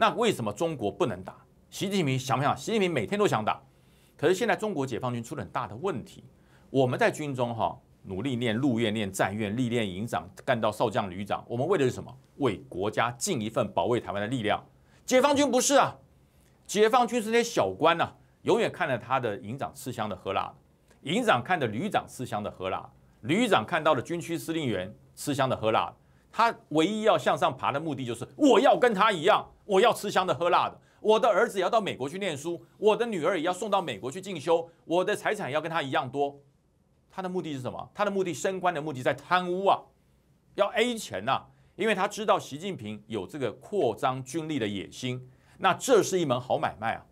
那为什么中国不能打？习近平想不想？习近平每天都想打，可是现在中国解放军出了很大的问题。我们在军中哈努力练陆院、练战院、历练营长，干到少将、旅长，我们为的是什么？为国家尽一份保卫台湾的力量。解放军不是啊，解放军是那些小官呐，永远看着他的营长吃香的喝辣的，营长看着旅长吃香的喝辣，旅长看到了军区司令员吃香的喝辣。他唯一要向上爬的目的就是我要跟他一样，我要吃香的喝辣的。我的儿子也要到美国去念书，我的女儿也要送到美国去进修，我的财产要跟他一样多。他的目的是什么？他的目的升官的目的在贪污啊，要 A 钱呐，因为他知道习近平有这个扩张军力的野心。那这是一门好买卖啊！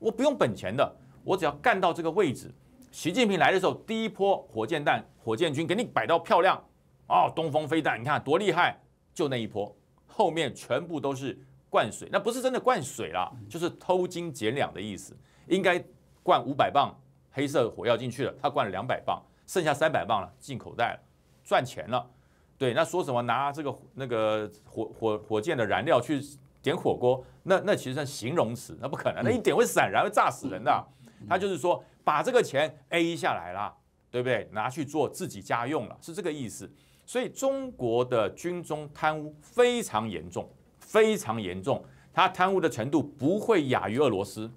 我不用本钱的，我只要干到这个位置。习近平来的时候，第一波火箭弹、火箭军给你摆到漂亮哦，东风飞弹，你看多厉害！就那一波，后面全部都是。灌水那不是真的灌水啦，就是偷斤减两的意思。应该灌五百磅黑色火药进去了，他灌了两百磅，剩下三百磅了进口袋了，赚钱了。对，那说什么拿这个那个火火火箭的燃料去点火锅，那那其实是形容词，那不可能，那一点会散燃，会炸死人的。他就是说把这个钱 A 下来啦，对不对？拿去做自己家用了，是这个意思。所以中国的军中贪污非常严重。非常严重，他贪污的程度不会亚于俄罗斯。